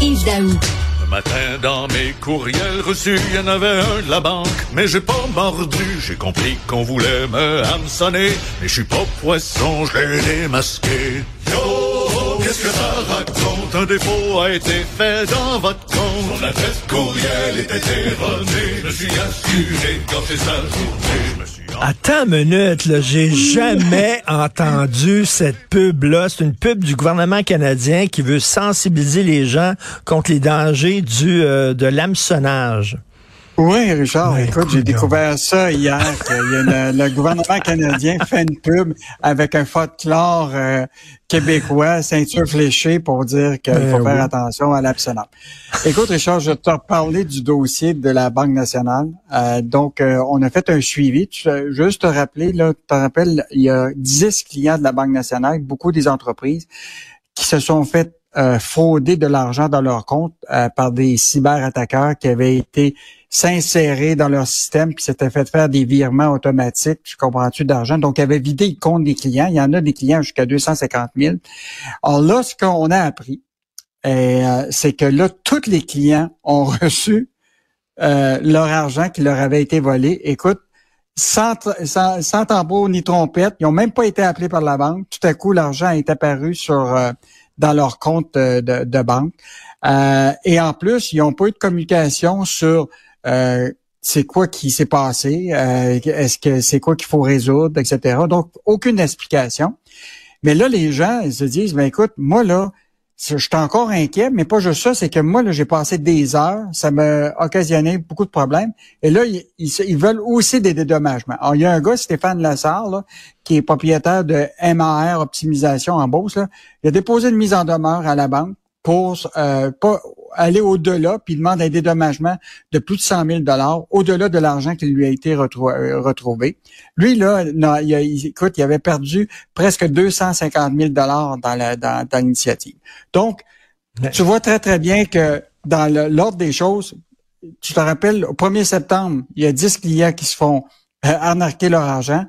Le matin, dans mes courriels reçus, il y en avait un de la banque, mais j'ai pas mordu. J'ai compris qu'on voulait me hameçonner, mais je suis pas poisson, je l'ai démasqué. Yo, qu'est-ce que ça raconte? Un défaut a été fait dans votre compte. Mon adresse courriel était erronée. Je suis assuré quand c'est suis Attends une minute, là, j'ai jamais entendu cette pub-là. C'est une pub du gouvernement canadien qui veut sensibiliser les gens contre les dangers du euh, de l'hameçonnage. Oui, Richard, Ouais, écoute, j'ai découvert ça hier, que le gouvernement canadien fait une pub avec un folklore euh, québécois, ceinture fléchée, pour dire qu'il Ben faut faire oui. attention à l'abstinence. Écoute, Richard, je te reparler du dossier de la Banque nationale. Euh, donc, euh, on a fait un suivi. Tu, juste te rappeler, là, tu te rappelles, il y a 10 clients de la Banque nationale, beaucoup des entreprises, qui se sont fait euh, frauder de l'argent dans leur compte par des cyberattaqueurs qui avaient été s'insérer dans leur système puis s'étaient fait faire des virements automatiques, tu comprends-tu, d'argent. Donc, ils avaient vidé le compte des clients. Il y en a des clients jusqu'à 250 000. Alors là, ce qu'on a appris, euh, c'est que là, tous les clients ont reçu euh, leur argent qui leur avait été volé. Écoute, sans, sans, sans tambour ni trompette, ils n'ont même pas été appelés par la banque. Tout à coup, l'argent est apparu sur euh, dans leur compte euh, de, de banque. Euh, et en plus, ils n'ont pas eu de communication sur euh, c'est quoi qui s'est passé, euh, est-ce que c'est quoi qu'il faut résoudre, etc. Donc, aucune explication. Mais là, les gens, ils se disent, ben écoute, moi là, je suis encore inquiet, mais pas juste ça, c'est que moi, là, j'ai passé des heures, ça m'a occasionné beaucoup de problèmes. Et là, ils, veulent aussi des dédommagements. Alors, il y a un gars, Stéphane Lassard, là, qui est propriétaire de MAR Optimisation en Beauce. Là. Il a déposé une mise en demeure à la banque pour euh, pas aller au-delà, puis il demande un dédommagement de plus de 100 000 au-delà de l'argent qui lui a été retrou- euh, retrouvé. Lui, là, non, il, a- il- écoute, il avait perdu presque 250 000 dans la- dans, dans l'initiative. Donc, Ouais. tu vois très, très bien que dans l'ordre des choses, tu te rappelles, au 1er septembre, il y a 10 clients qui se font euh, arnaquer leur argent.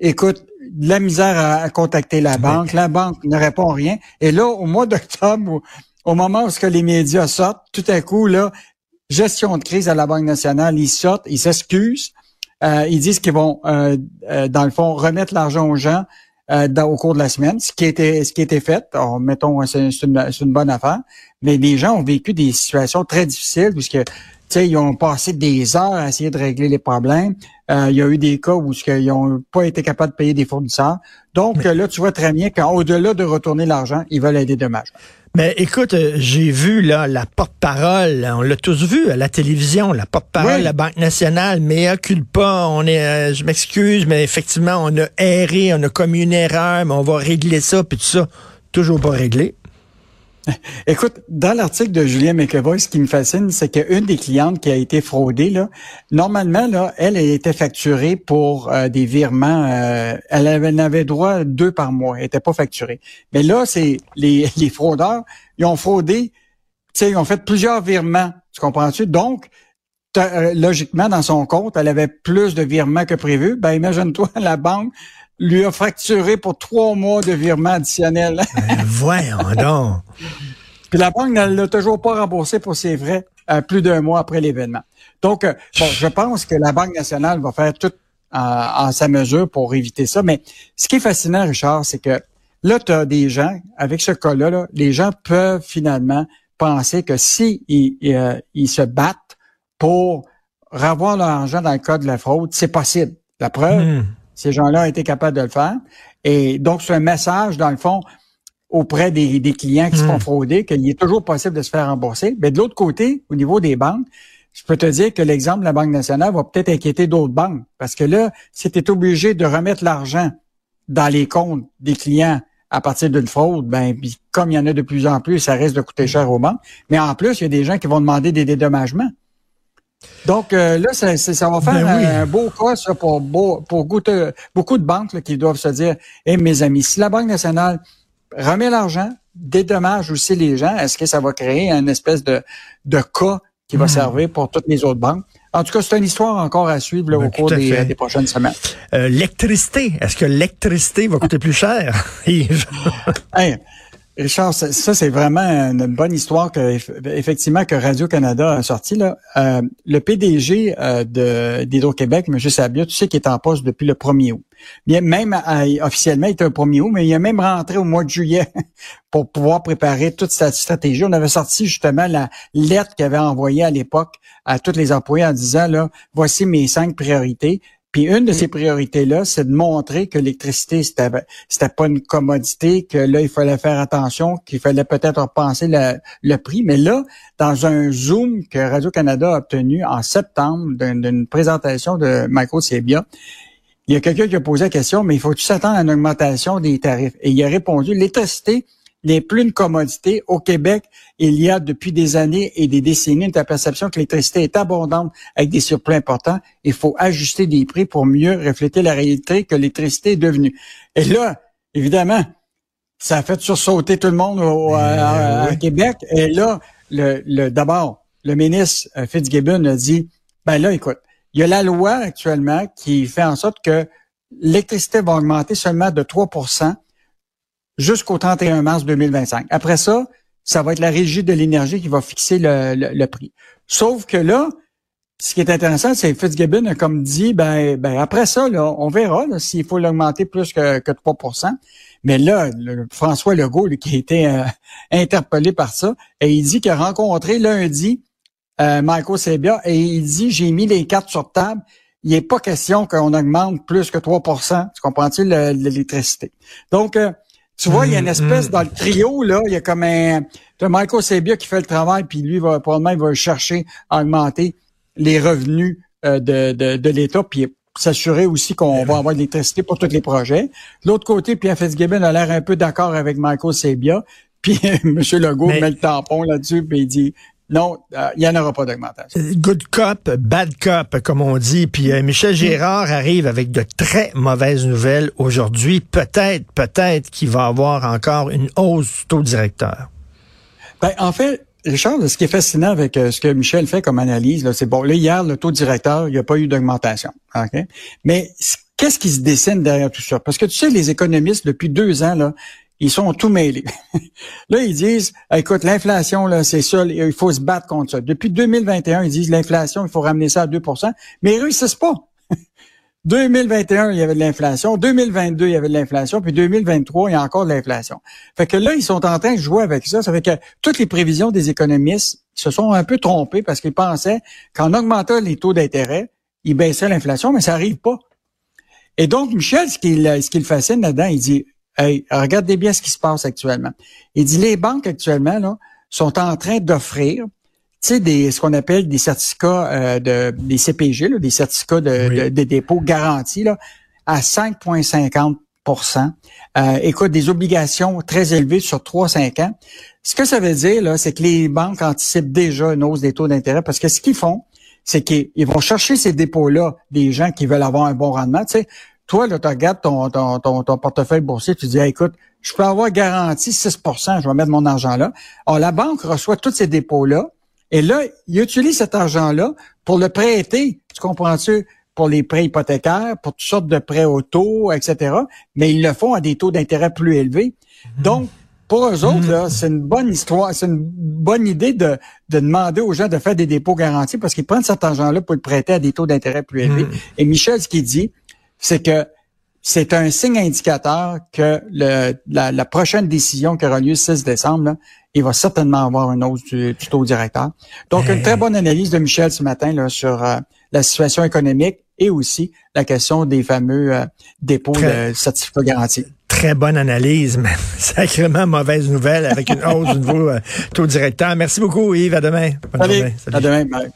Écoute, de la misère à, à contacter la banque. La banque ne répond rien. Et là, au mois d'octobre, au, moment où ce que les médias sortent, tout à coup, là, gestion de crise à la Banque nationale, ils sortent, ils s'excusent. Euh, ils disent qu'ils vont, euh, euh, dans le fond, remettre l'argent aux gens euh, au cours de la semaine, ce qui était ce qui était fait. Alors, mettons, c'est une, une bonne affaire. Mais les gens ont vécu des situations très difficiles puisque sais, ils ont passé des heures à essayer de régler les problèmes. Euh, il y a eu des cas où qu'ils n'ont pas été capables de payer des fournisseurs. Donc là, tu vois très bien qu'au-delà de retourner l'argent, ils veulent aider dommages. Mais écoute, euh, j'ai vu là la porte-parole, on l'a tous vu à la télévision, la porte-parole Oui. de la Banque nationale, mais pas, on est, euh, je m'excuse, mais effectivement, on a erré, on a commis une erreur, mais on va régler ça, puis tout ça, toujours pas réglé. Écoute, dans l'article de Julien McEvoy, ce qui me fascine, c'est qu'une des clientes qui a été fraudée, là, normalement, là, elle, elle était facturée pour euh, des virements. euh, elle avait, avait droit deux par mois. Elle n'était pas facturée. Mais là, c'est les, les fraudeurs, ils ont fraudé, ils ont fait plusieurs virements. Tu comprends-tu? Donc, euh, logiquement, dans son compte, elle avait plus de virements que prévu. Ben, imagine-toi, la banque lui a facturé pour trois mois de virements additionnels. Ben, voyons donc. Puis la banque ne l'a toujours pas remboursé pour ses frais euh, plus d'un mois après l'événement. Donc, euh, bon, je pense que la Banque nationale va faire tout en, en sa mesure pour éviter ça. Mais ce qui est fascinant, Richard, c'est que là, tu as des gens, avec ce cas-là, là, les gens peuvent finalement penser que si ils, ils, euh, ils se battent pour revoir leur argent dans le cas de la fraude, c'est possible. La preuve, Hmm. Ces gens-là ont été capables de le faire. Et donc, c'est un message, dans le fond, auprès des, des clients qui se font Hmm. frauder, qu'il est toujours possible de se faire rembourser. Mais de l'autre côté, au niveau des banques, je peux te dire que l'exemple de la Banque nationale va peut-être inquiéter d'autres banques. Parce que là, si tu es obligé de remettre l'argent dans les comptes des clients à partir d'une fraude, ben puis comme il y en a de plus en plus, ça risque de coûter cher aux banques. Mais en plus, il y a des gens qui vont demander des dédommagements. Donc euh, là, ça, va faire Ben oui. un, beau cas ça, pour, beau- pour goûter- beaucoup de banques là, qui doivent se dire, Eh mes amis, si la Banque nationale remet l'argent, dédommage aussi les gens, est-ce que ça va créer un espèce de, de cas qui va Hmm. servir pour toutes les autres banques? En tout cas, c'est une histoire encore à suivre là, Ben, au cours des, prochaines semaines. Euh, L'électricité, est-ce que l'électricité va coûter plus cher? Hey, Richard, ça, c'est vraiment une bonne histoire que effectivement que Radio Canada a sorti là. Euh, le PDG euh, d'Hydro-Québec, M. Sabia, tu sais qu'il est en poste depuis le 1er août. Bien, même officiellement, il était le 1er août, mais il est même rentré au mois de juillet pour pouvoir préparer toute sa stratégie. On avait sorti justement la lettre qu'il avait envoyée à l'époque à tous les employés en disant là, voici mes cinq priorités. Puis une de ces priorités-là, c'est de montrer que l'électricité, c'était, c'était pas une commodité, que là, il fallait faire attention, qu'il fallait peut-être repenser le, prix. Mais là, dans un Zoom que Radio-Canada a obtenu en septembre d'une présentation de Michael Sebia, il y a quelqu'un qui a posé la question, mais il faut-tu s'attendre à une augmentation des tarifs? Et il a répondu, l'électricité, n'est plus une commodité. Au Québec, il y a depuis des années et des décennies une perception que l'électricité est abondante avec des surplus importants. Il faut ajuster des prix pour mieux refléter la réalité que l'électricité est devenue. Et là, évidemment, ça a fait sursauter tout le monde au, ben Québec. Et là, le, d'abord, le ministre euh, Fitzgibbon a dit, ben là, écoute, il y a la loi actuellement qui fait en sorte que l'électricité va augmenter seulement de 3 jusqu'au 31 mars 2025. Après ça, ça va être la régie de l'énergie qui va fixer le, prix. Sauf que là, ce qui est intéressant, c'est Fitzgibbon a comme dit, ben, ben après ça, là, on verra s'il faut l'augmenter plus que, que 3 Mais là, François Legault, qui a été euh, interpellé par ça, et il dit qu'il a rencontré lundi euh, Michael Sebia, et il dit, j'ai mis les cartes sur table, il n'est pas question qu'on augmente plus que 3% Tu comprends-tu l'électricité? Donc, euh, tu vois, il y a une mm, espèce mm. dans le trio, là, il y a comme un. As Michael Sebia qui fait le travail, puis lui, va, probablement, il va chercher à augmenter les revenus euh, de, de, de l'État, puis s'assurer aussi qu'on va avoir de l'électricité pour tous les projets. De l'autre côté, Pierre Fitzgibbon a l'air un peu d'accord avec Michael Sebia, puis M. Legault met le tampon là-dessus, puis il dit non, euh, il n'y en aura pas d'augmentation. Good cop, bad cop, comme on dit. Puis euh, Michel Gérard arrive avec de très mauvaises nouvelles aujourd'hui. Peut-être, peut-être qu'il va avoir encore une hausse du taux directeur. Ben, en fait, Richard, ce qui est fascinant avec euh, ce que Michel fait comme analyse, c'est bon, là, hier, le taux directeur, il n'y a pas eu d'augmentation. OK? Mais qu'est-ce qui se dessine derrière tout ça? Parce que tu sais, les économistes, depuis deux ans, là, ils sont tout mêlés. là, ils disent, écoute, l'inflation, là, c'est ça, il faut se battre contre ça. Depuis 2021, ils disent l'inflation, il faut ramener ça à 2% mais ils réussissent pas. 2021, il y avait de l'inflation. 2022, il y avait de l'inflation. Puis 2023, il y a encore de l'inflation. Fait que là, ils sont en train de jouer avec ça. Ça fait que toutes les prévisions des économistes se sont un peu trompées parce qu'ils pensaient qu'en augmentant les taux d'intérêt, ils baissaient l'inflation, mais ça arrive pas. Et donc, Michel, ce qui, ce qui le fascine là-dedans, il dit, Hey, regardez bien ce qui se passe actuellement. Il dit les banques actuellement là, sont en train d'offrir tu sais, des, ce qu'on appelle des certificats euh, de des CPG, là, des certificats de, de, dépôt garantis là, à 5,50% euh, écoute, des obligations très élevées sur 3-5 ans. Ce que ça veut dire, là, c'est que les banques anticipent déjà une hausse des taux d'intérêt parce que ce qu'ils font, c'est qu'ils vont chercher ces dépôts-là des gens qui veulent avoir un bon rendement. Tu sais, toi, là, tu regardes ton, ton, ton, portefeuille boursier, tu dis, écoute, je peux avoir garanti 6% je vais mettre mon argent là. Alors, la banque reçoit tous ces dépôts-là, et là, il utilise cet argent-là pour le prêter, tu comprends-tu, pour les prêts hypothécaires, pour toutes sortes de prêts auto, etc. Mais ils le font à des taux d'intérêt plus élevés. Mhm. Donc, pour eux autres, là, c'est une bonne histoire, c'est une bonne idée de, de demander aux gens de faire des dépôts garantis parce qu'ils prennent cet argent-là pour le prêter à des taux d'intérêt plus élevés. Mhm. Et Michel, ce qu'il dit, c'est que c'est un signe indicateur que le, la, prochaine décision qui aura lieu le 6 décembre, il va certainement avoir une hausse du, taux directeur. Donc, une très bonne analyse de Michel ce matin là, sur euh, la situation économique et aussi la question des fameux euh, dépôts de certificats garantis. Très bonne analyse, mais sacrément mauvaise nouvelle avec une hausse du nouveau euh, taux directeur. Merci beaucoup, Yves. À demain. Bonne À demain. Bye.